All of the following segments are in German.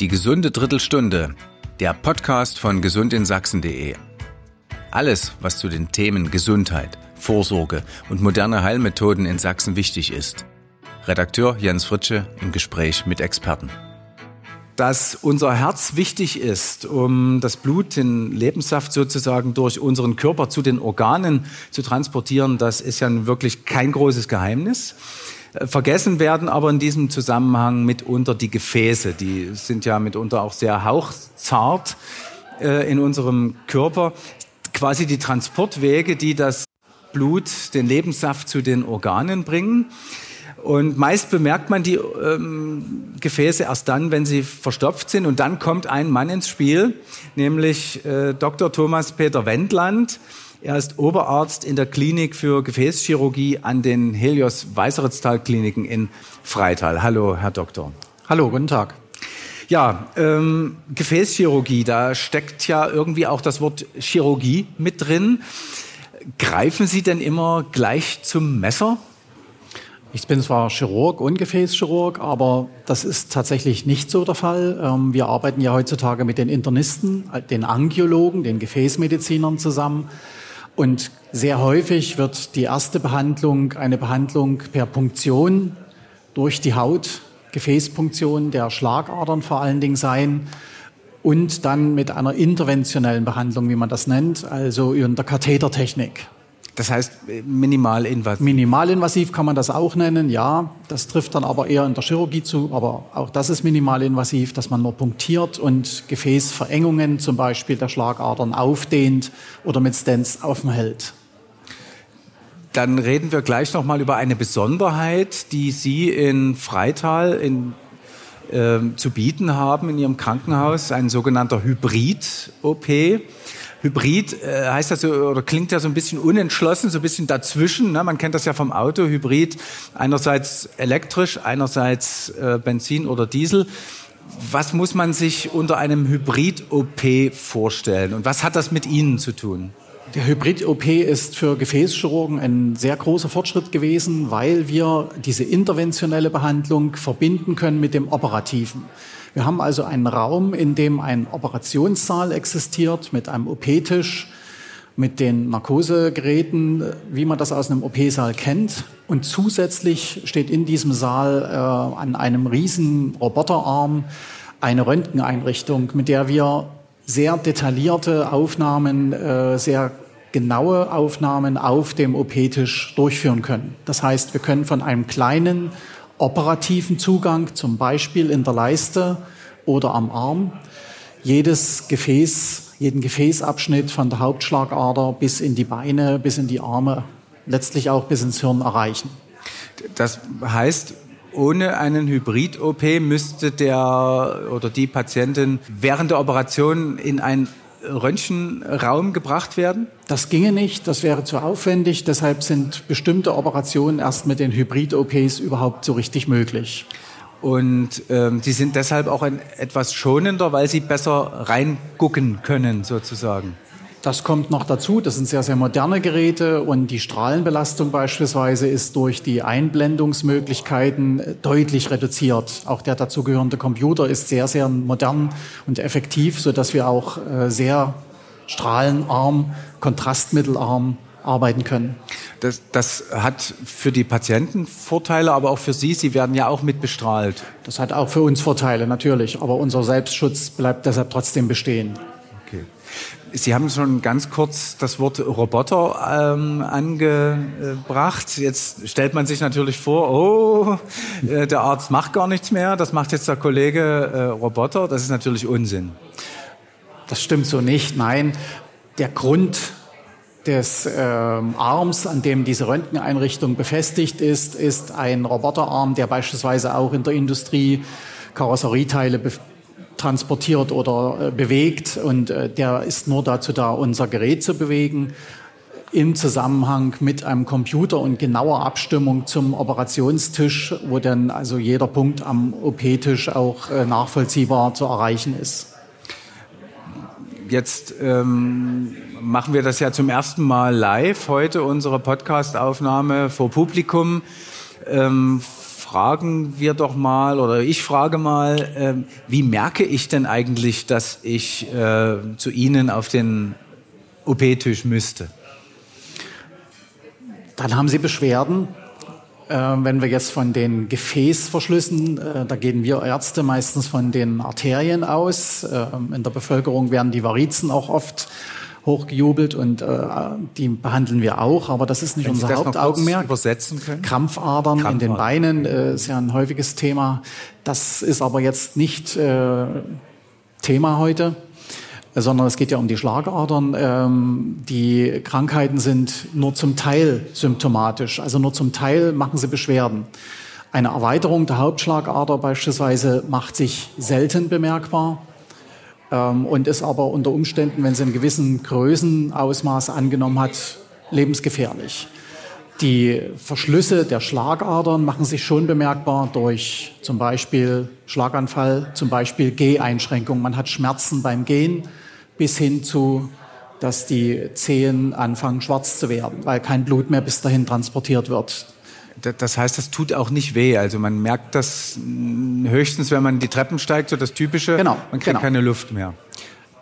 Die gesunde Drittelstunde, der Podcast von gesundinSachsen.de. Alles, was zu den Themen Gesundheit, Vorsorge und moderne Heilmethoden in Sachsen wichtig ist. Redakteur Jens Fritsche im Gespräch mit Experten. Dass unser Herz wichtig ist, um das Blut, den Lebenssaft sozusagen durch unseren Körper zu den Organen zu transportieren, das ist ja wirklich kein großes Geheimnis. Vergessen werden aber in diesem Zusammenhang mitunter die Gefäße. Die sind ja mitunter auch sehr hauchzart äh, in unserem Körper. Quasi die Transportwege, die das Blut, den Lebenssaft zu den Organen bringen. Und meist bemerkt man die ähm, Gefäße erst dann, wenn sie verstopft sind. Und dann kommt ein Mann ins Spiel, nämlich äh, Dr. Thomas Peter Wendland. Er ist Oberarzt in der Klinik für Gefäßchirurgie an den Helios Weißeritztal Kliniken in Freital. Hallo, Herr Doktor. Hallo, guten Tag. Ja, ähm, Gefäßchirurgie, da steckt ja irgendwie auch das Wort Chirurgie mit drin. Greifen Sie denn immer gleich zum Messer? Ich bin zwar Chirurg und Gefäßchirurg, aber das ist tatsächlich nicht so der Fall. Ähm, wir arbeiten ja heutzutage mit den Internisten, den Angiologen, den Gefäßmedizinern zusammen. Und sehr häufig wird die erste Behandlung eine Behandlung per Punktion durch die Haut, Gefäßpunktion der Schlagadern vor allen Dingen sein und dann mit einer interventionellen Behandlung, wie man das nennt, also in der Kathetertechnik. Das heißt minimalinvasiv. Minimalinvasiv kann man das auch nennen, ja. Das trifft dann aber eher in der Chirurgie zu, aber auch das ist minimalinvasiv, dass man nur punktiert und Gefäßverengungen zum Beispiel der Schlagadern aufdehnt oder mit Stents aufhält. Dann reden wir gleich noch mal über eine Besonderheit, die Sie in Freital in, äh, zu bieten haben in Ihrem Krankenhaus, ein sogenannter Hybrid-OP. Hybrid äh, heißt das so, oder klingt ja so ein bisschen unentschlossen, so ein bisschen dazwischen. Ne? Man kennt das ja vom Auto, Hybrid, einerseits elektrisch, einerseits äh, Benzin oder Diesel. Was muss man sich unter einem Hybrid-OP vorstellen und was hat das mit Ihnen zu tun? Der Hybrid-OP ist für Gefäßchirurgen ein sehr großer Fortschritt gewesen, weil wir diese interventionelle Behandlung verbinden können mit dem operativen. Wir haben also einen Raum, in dem ein Operationssaal existiert mit einem OP-Tisch, mit den Narkosegeräten, wie man das aus einem OP-Saal kennt. Und zusätzlich steht in diesem Saal äh, an einem riesen Roboterarm eine Röntgeneinrichtung, mit der wir sehr detaillierte Aufnahmen, äh, sehr genaue Aufnahmen auf dem OP-Tisch durchführen können. Das heißt, wir können von einem kleinen operativen Zugang, zum Beispiel in der Leiste oder am Arm, jedes Gefäß, jeden Gefäßabschnitt von der Hauptschlagader bis in die Beine, bis in die Arme, letztlich auch bis ins Hirn erreichen. Das heißt, ohne einen Hybrid-OP müsste der oder die Patientin während der Operation in ein Röntgenraum gebracht werden? Das ginge nicht, das wäre zu aufwendig. Deshalb sind bestimmte Operationen erst mit den Hybrid-OPs überhaupt so richtig möglich. Und ähm, die sind deshalb auch ein, etwas schonender, weil sie besser reingucken können, sozusagen. Das kommt noch dazu. Das sind sehr, sehr moderne Geräte und die Strahlenbelastung beispielsweise ist durch die Einblendungsmöglichkeiten deutlich reduziert. Auch der dazugehörende Computer ist sehr, sehr modern und effektiv, so dass wir auch äh, sehr strahlenarm, kontrastmittelarm arbeiten können. Das, das hat für die Patienten Vorteile, aber auch für Sie. Sie werden ja auch mit bestrahlt. Das hat auch für uns Vorteile, natürlich. Aber unser Selbstschutz bleibt deshalb trotzdem bestehen. Sie haben schon ganz kurz das Wort Roboter ähm, angebracht. Jetzt stellt man sich natürlich vor, oh, äh, der Arzt macht gar nichts mehr, das macht jetzt der Kollege äh, Roboter. Das ist natürlich Unsinn. Das stimmt so nicht. Nein, der Grund des ähm, Arms, an dem diese Röntgeneinrichtung befestigt ist, ist ein Roboterarm, der beispielsweise auch in der Industrie Karosserieteile transportiert oder äh, bewegt und äh, der ist nur dazu da, unser Gerät zu bewegen im Zusammenhang mit einem Computer und genauer Abstimmung zum Operationstisch, wo dann also jeder Punkt am OP-Tisch auch äh, nachvollziehbar zu erreichen ist. Jetzt ähm, machen wir das ja zum ersten Mal live heute, unsere Podcast-Aufnahme vor Publikum. Ähm, fragen wir doch mal oder ich frage mal, äh, wie merke ich denn eigentlich, dass ich äh, zu Ihnen auf den OP-Tisch müsste? Dann haben Sie Beschwerden. Äh, wenn wir jetzt von den Gefäßverschlüssen, äh, da gehen wir Ärzte meistens von den Arterien aus. Äh, in der Bevölkerung werden die Varizen auch oft hochgejubelt und äh, die behandeln wir auch, aber das ist nicht Wenn unser Sie das Hauptaugenmerk. übersetzen können? Krampfadern, Krampfadern. in den Beinen äh, ist ja ein häufiges Thema. Das ist aber jetzt nicht äh, Thema heute, sondern es geht ja um die Schlagadern. Ähm, die Krankheiten sind nur zum Teil symptomatisch, also nur zum Teil machen sie Beschwerden. Eine Erweiterung der Hauptschlagader beispielsweise macht sich selten bemerkbar ähm, und ist aber unter Umständen, wenn sie einen gewissen Größenausmaß angenommen hat, lebensgefährlich. Die Verschlüsse der Schlagadern machen sich schon bemerkbar durch zum Beispiel Schlaganfall, zum Beispiel Geheinschränkungen. Man hat Schmerzen beim Gehen bis hin zu, dass die Zehen anfangen schwarz zu werden, weil kein Blut mehr bis dahin transportiert wird. Das heißt, das tut auch nicht weh. Also man merkt das mh, höchstens, wenn man die Treppen steigt, so das Typische. Genau, Man kriegt genau. keine Luft mehr.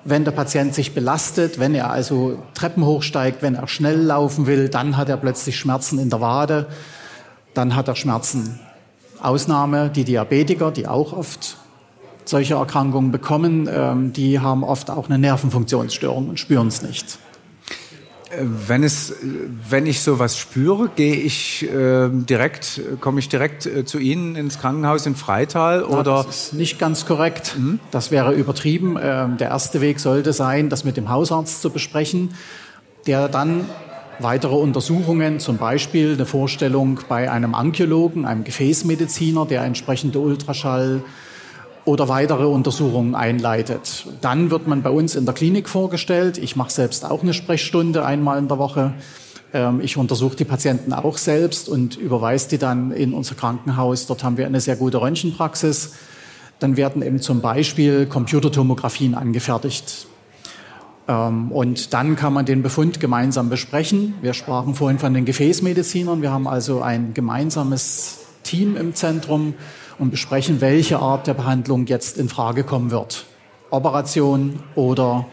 Wenn der Patient sich belastet, wenn er also Treppen hochsteigt, wenn er schnell laufen will, dann hat er plötzlich Schmerzen in der Wade, dann hat er Schmerzen. Ausnahme, die Diabetiker, die auch oft solche Erkrankungen bekommen, ähm, die haben oft auch eine Nervenfunktionsstörung und spüren es nicht. Wenn es, wenn ich sowas spüre, gehe ich äh, direkt, komme ich direkt äh, zu Ihnen ins Krankenhaus in Freital Ja, oder? Das ist nicht ganz korrekt. Das wäre übertrieben. Ähm, Der erste Weg sollte sein, das mit dem Hausarzt zu besprechen, der dann weitere Untersuchungen, zum Beispiel eine Vorstellung bei einem Angiologen, einem Gefäßmediziner, der entsprechende Ultraschall oder weitere Untersuchungen einleitet. Dann wird man bei uns in der Klinik vorgestellt. Ich mache selbst auch eine Sprechstunde einmal in der Woche. Ähm, Ich untersuche die Patienten auch selbst und überweise die dann in unser Krankenhaus. Dort haben wir eine sehr gute Röntgenpraxis. Dann werden eben zum Beispiel Computertomographien angefertigt. Ähm, Und dann kann man den Befund gemeinsam besprechen. Wir sprachen vorhin von den Gefäßmedizinern. Wir haben also ein gemeinsames Team im Zentrum und besprechen, welche Art der Behandlung jetzt in Frage kommen wird. Operation oder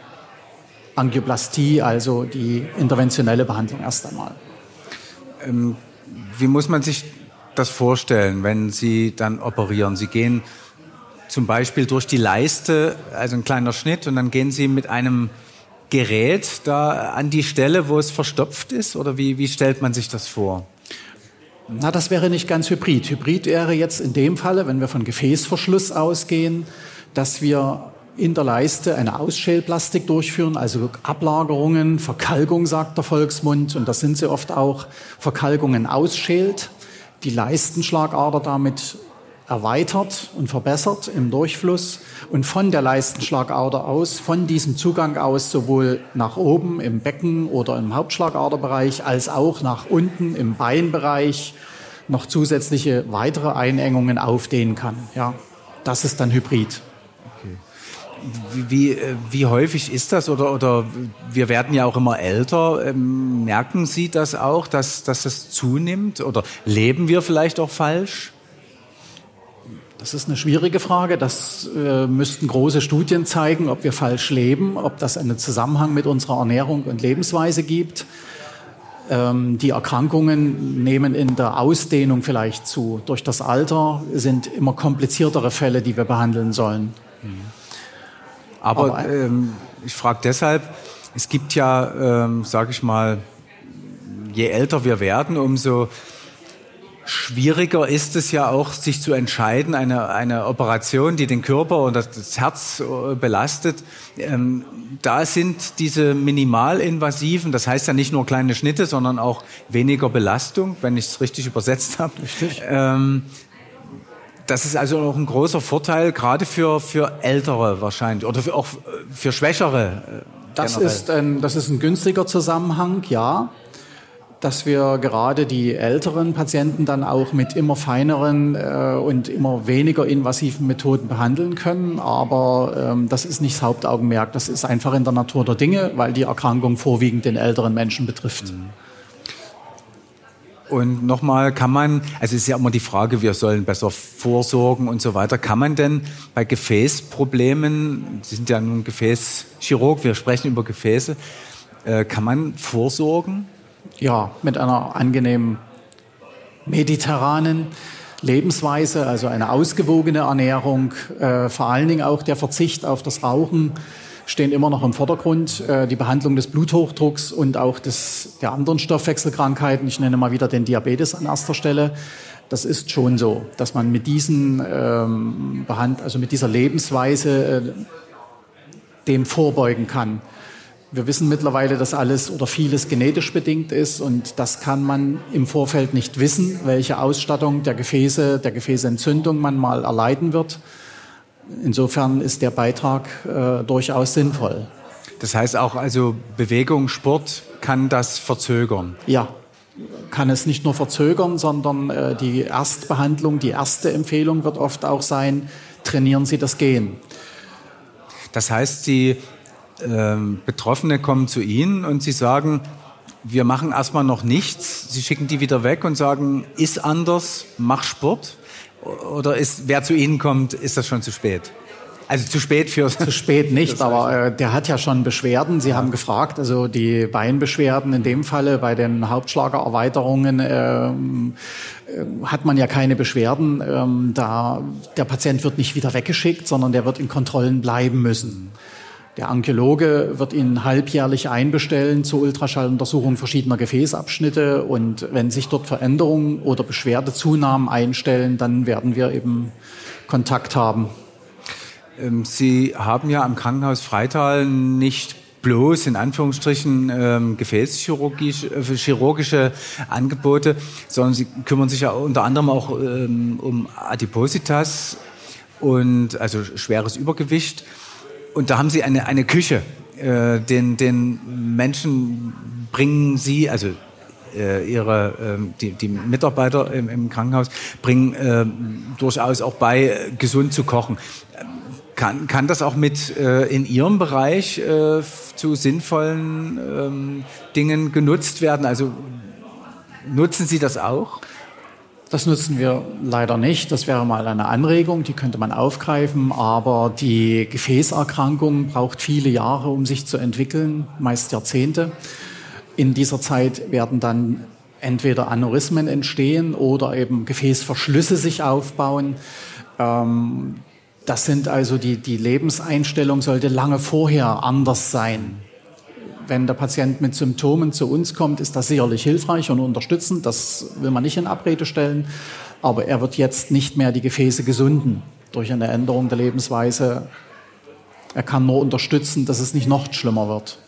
Angioplastie, also die interventionelle Behandlung erst einmal. Wie muss man sich das vorstellen, wenn Sie dann operieren? Sie gehen zum Beispiel durch die Leiste, also ein kleiner Schnitt, und dann gehen Sie mit einem Gerät da an die Stelle, wo es verstopft ist? Oder wie, wie stellt man sich das vor? Na, das wäre nicht ganz hybrid. Hybrid wäre jetzt in dem Falle, wenn wir von Gefäßverschluss ausgehen, dass wir in der Leiste eine Ausschälplastik durchführen, also Ablagerungen, Verkalkung, sagt der Volksmund, und das sind sie oft auch, Verkalkungen ausschält, die Leistenschlagader damit erweitert und verbessert im Durchfluss und von der Leistenschlagader aus, von diesem Zugang aus, sowohl nach oben im Becken oder im Hauptschlagaderbereich als auch nach unten im Beinbereich noch zusätzliche weitere Einengungen aufdehnen kann. Ja, das ist dann Hybrid. Wie, äh, wie häufig ist das? Oder, oder wir werden ja auch immer älter. Ähm, merken Sie das auch, dass, dass das zunimmt? Oder leben wir vielleicht auch falsch? Das ist eine schwierige Frage. Das äh, müssten große Studien zeigen, ob wir falsch leben, ob das einen Zusammenhang mit unserer Ernährung und Lebensweise gibt. Ähm, die Erkrankungen nehmen in der Ausdehnung vielleicht zu. Durch das Alter sind immer kompliziertere Fälle, die wir behandeln sollen. Aber, Aber- ähm, ich frage deshalb, es gibt ja, ähm, sage ich mal, je älter wir werden, umso schwieriger ist es ja auch, sich zu entscheiden, eine, eine Operation, die den Körper und das, Herz äh, belastet. Ähm, da sind diese minimalinvasiven, das heißt ja nicht nur kleine Schnitte, sondern auch weniger Belastung, wenn ich es richtig übersetzt habe. Ähm, das ist also auch ein großer Vorteil, gerade für, für Ältere wahrscheinlich oder für, auch für Schwächere. äh, Das ist, ein, das ist ein günstiger Zusammenhang, ja. Dass wir gerade die älteren Patienten dann auch mit immer feineren äh, und immer weniger invasiven Methoden behandeln können. Aber ähm, das ist nicht das Hauptaugenmerk. Das ist einfach in der Natur der Dinge, weil die Erkrankung vorwiegend den älteren Menschen betrifft. Und nochmal, kann man, also es ist ja immer die Frage, wir sollen besser vorsorgen und so weiter. Kann man denn bei Gefäßproblemen, Sie sind ja nun Gefäßchirurg, wir sprechen über Gefäße, äh, kann man vorsorgen? Ja, mit einer angenehmen mediterranen Lebensweise, also eine ausgewogene Ernährung, äh, vor allen Dingen auch der Verzicht auf das Rauchen stehen immer noch im Vordergrund. Äh, die Behandlung des Bluthochdrucks und auch des, der anderen Stoffwechselkrankheiten, ich nenne mal wieder den Diabetes an erster Stelle, das ist schon so, dass man mit diesen ähm, Behand also mit dieser Lebensweise äh, dem vorbeugen kann. Wir wissen mittlerweile, dass alles oder vieles genetisch bedingt ist und das kann man im Vorfeld nicht wissen, welche Ausstattung der Gefäße, der Gefäßentzündung man mal erleiden wird. Insofern ist der Beitrag äh, durchaus sinnvoll. Das heißt auch also Bewegung, Sport kann das verzögern? Ja, kann es nicht nur verzögern, sondern äh, die Erstbehandlung, die erste Empfehlung wird oft auch sein, trainieren Sie das Gehen. Das heißt, Sie ähm, Betroffene kommen zu Ihnen und Sie sagen, wir machen erstmal noch nichts. Sie schicken die wieder weg und sagen, ist anders, mach Sport. Oder ist, wer zu Ihnen kommt, ist das schon zu spät? Also zu spät für zu spät nicht, aber äh, der hat ja schon Beschwerden. Sie ja. haben gefragt, also die Beinbeschwerden in dem Falle bei den Hauptschlagererweiterungen ähm, äh, hat man ja keine Beschwerden. Ähm, da der Patient wird nicht wieder weggeschickt, sondern der wird in Kontrollen bleiben müssen. Der Ankyologe wird ihn halbjährlich einbestellen zur Ultraschalluntersuchung verschiedener Gefäßabschnitte und wenn sich dort Veränderungen oder Beschwerdezunahmen einstellen, dann werden wir eben Kontakt haben. Ähm, Sie haben ja am Krankenhaus Freital nicht bloß in Anführungsstrichen ähm, gefäßchirurgische äh, Angebote, sondern Sie kümmern sich ja unter anderem auch ähm, um Adipositas und also schweres Übergewicht. Und da haben Sie eine, eine Küche. Äh, den, den Menschen bringen Sie, also äh, ihre, äh, die, die Mitarbeiter im, im Krankenhaus, bringen äh, durchaus auch bei, gesund zu kochen. Kann, kann das auch mit äh, in Ihrem Bereich äh, zu sinnvollen ähm, Dingen genutzt werden? Also nutzen Sie das auch? Das nutzen wir leider nicht. Das wäre mal eine Anregung, die könnte man aufgreifen. Aber die Gefäßerkrankung braucht viele Jahre, um sich zu entwickeln, meist Jahrzehnte. In dieser Zeit werden dann entweder Aneurysmen entstehen oder eben Gefäßverschlüsse sich aufbauen. Ähm, das sind also die, die Lebenseinstellung sollte lange vorher anders sein wenn der Patient mit Symptomen zu uns kommt, ist das sicherlich hilfreich und unterstützend. Das will man nicht in Abrede stellen. Aber er wird jetzt nicht mehr die Gefäße gesunden durch eine Änderung der Lebensweise. Er kann nur unterstützen, dass es nicht noch schlimmer wird.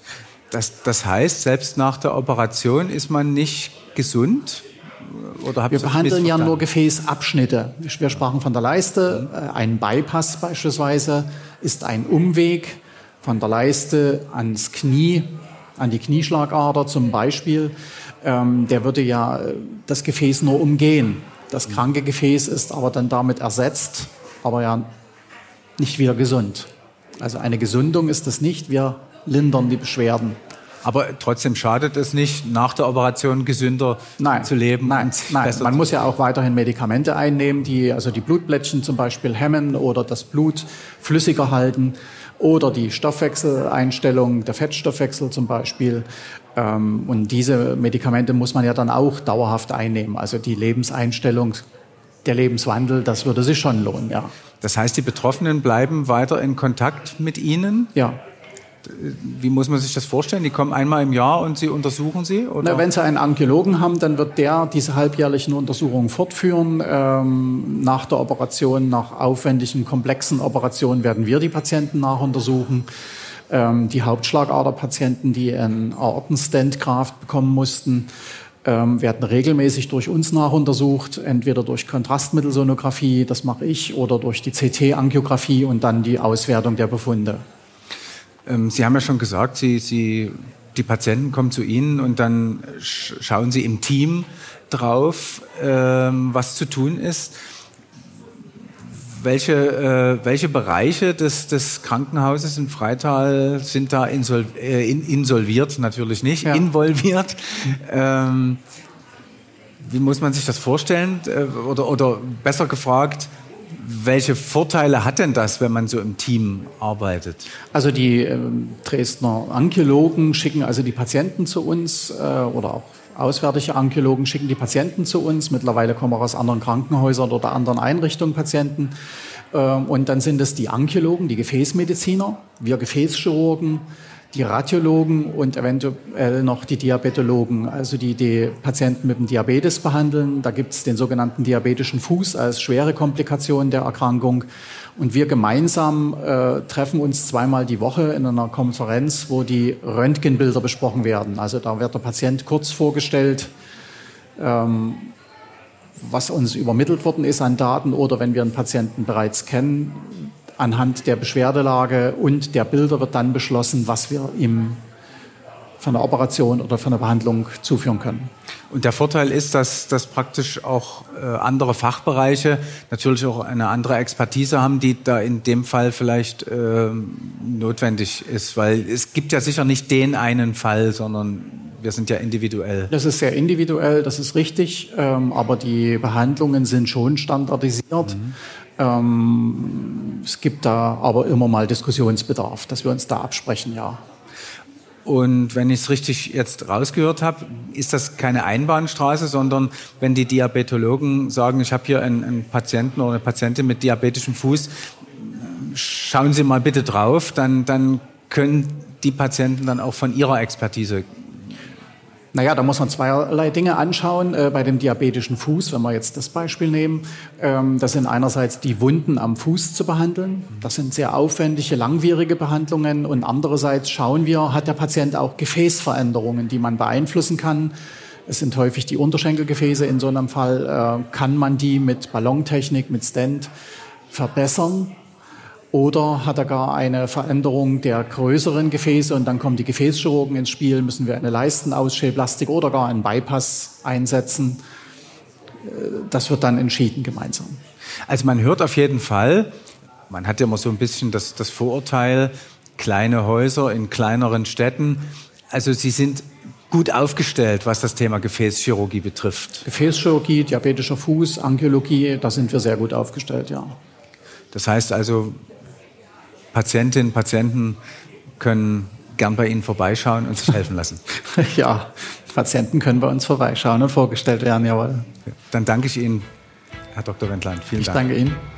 Das, das heißt, selbst nach der Operation ist man nicht gesund? Oder wir behandeln ja nur Gefäßabschnitte. Wir sprachen von der Leiste. Ein Bypass beispielsweise ist ein Umweg von der Leiste ans Knie an die Knieschlagader zum Beispiel, ähm, der würde ja äh, das Gefäß nur umgehen. Das kranke Gefäß ist aber dann damit ersetzt, aber ja nicht wieder gesund. Also eine Gesundung ist es nicht, wir lindern die Beschwerden. Aber trotzdem schadet es nicht, nach der Operation gesünder nein, zu leben. Nein, nein. man muss ja auch weiterhin Medikamente einnehmen, die also die Blutblättchen zum Beispiel hemmen oder das Blut flüssiger halten oder die Stoffwechseleinstellung, der Fettstoffwechsel zum Beispiel. Ähm, und diese Medikamente muss man ja dann auch dauerhaft einnehmen. Also die Lebenseinstellung, der Lebenswandel, das würde sich schon lohnen, ja. Das heißt, die Betroffenen bleiben weiter in Kontakt mit Ihnen? Ja, wie muss man sich das vorstellen? Die kommen einmal im Jahr und Sie untersuchen sie? Oder? Na, wenn Sie einen Angiologen haben, dann wird der diese halbjährlichen Untersuchungen fortführen. Ähm, nach der Operation, nach aufwendigen, komplexen Operationen werden wir die Patienten nachuntersuchen. Ähm, die Hauptschlagaderpatienten, die einen Aortenstent-Graft bekommen mussten, ähm, werden regelmäßig durch uns nachuntersucht, entweder durch Kontrastmittelsonographie, das mache ich, oder durch die CT-Angiografie und dann die Auswertung der Befunde. Ähm, Sie haben ja schon gesagt, Sie, Sie, die Patienten kommen zu Ihnen und dann schauen Sie im Team drauf, ähm, was zu tun ist. Welche, äh, welche Bereiche des, des Krankenhauses in Freital sind da insol, äh, insolviert? Natürlich nicht, ja. involviert. Ähm, Wie muss man sich das vorstellen? Äh, oder, oder besser gefragt, welche Vorteile hat denn das, wenn man so im Team arbeitet? Also die äh, Dresdner Angiologen schicken also die Patienten zu uns äh, oder auch auswärtige Angiologen schicken die Patienten zu uns. Mittlerweile kommen auch aus anderen Krankenhäusern oder anderen Einrichtungen Patienten. Ähm, und dann sind es die Angiologen, die Gefäßmediziner, wir Gefäßchirurgen, die Radiologen und eventuell noch die Diabetologen, also die die Patienten mit dem Diabetes behandeln. Da gibt es den sogenannten diabetischen Fuß als schwere Komplikation der Erkrankung. Und wir gemeinsam äh, treffen uns zweimal die Woche in einer Konferenz, wo die Röntgenbilder besprochen werden. Also da wird der Patient kurz vorgestellt, ähm, was uns übermittelt worden ist an Daten oder wenn wir einen Patienten bereits kennen, anhand der Beschwerdelage und der Bilder wird dann beschlossen, was wir ihm von der Operation oder von der Behandlung zuführen können. Und der Vorteil ist, dass, dass praktisch auch äh, andere Fachbereiche natürlich auch eine andere Expertise haben, die da in dem Fall vielleicht äh, notwendig ist, weil es gibt ja sicher nicht den einen Fall, sondern wir sind ja individuell. Das ist sehr individuell, das ist richtig, ähm, aber die Behandlungen sind schon standardisiert. Mhm. Ähm, es gibt da aber immer mal Diskussionsbedarf, dass wir uns da absprechen, ja. Und wenn ich es richtig jetzt rausgehört habe, ist das keine Einbahnstraße, sondern wenn die Diabetologen sagen, ich habe hier einen, einen, Patienten oder eine Patientin mit diabetischem Fuß, schauen Sie mal bitte drauf, dann, dann können die Patienten dann auch von ihrer Expertise naja, da muss man zweierlei Dinge anschauen. Äh, bei dem diabetischen Fuß, wenn wir jetzt das Beispiel nehmen, ähm, das sind einerseits die Wunden am Fuß zu behandeln. Das sind sehr aufwendige, langwierige Behandlungen. Und andererseits schauen wir, hat der Patient auch Gefäßveränderungen, die man beeinflussen kann. Es sind häufig die Unterschenkelgefäße. In so einem Fall äh, kann man die mit Ballontechnik, mit Stent verbessern. Oder hat er gar eine Veränderung der größeren Gefäße und dann kommen die Gefäßchirurgen ins Spiel, müssen wir eine Leistenausschälplastik oder gar einen Bypass einsetzen. Äh, das wird dann entschieden gemeinsam. Also man hört auf jeden Fall, man hat ja immer so ein bisschen das, das Vorurteil, kleine Häuser in kleineren Städten. Also Sie sind gut aufgestellt, was das Thema Gefäßchirurgie betrifft. Gefäßchirurgie, diabetischer Fuß, Angiologie, da sind wir sehr gut aufgestellt, ja. Das heißt also, Patientinnen, Patienten können gern bei Ihnen vorbeischauen und sich helfen lassen. ja, Patienten können bei uns vorbeischauen und vorgestellt werden, jawohl. Dann danke ich Ihnen, Herr Dr. Wendland. Vielen ich Dank. Ich danke Ihnen.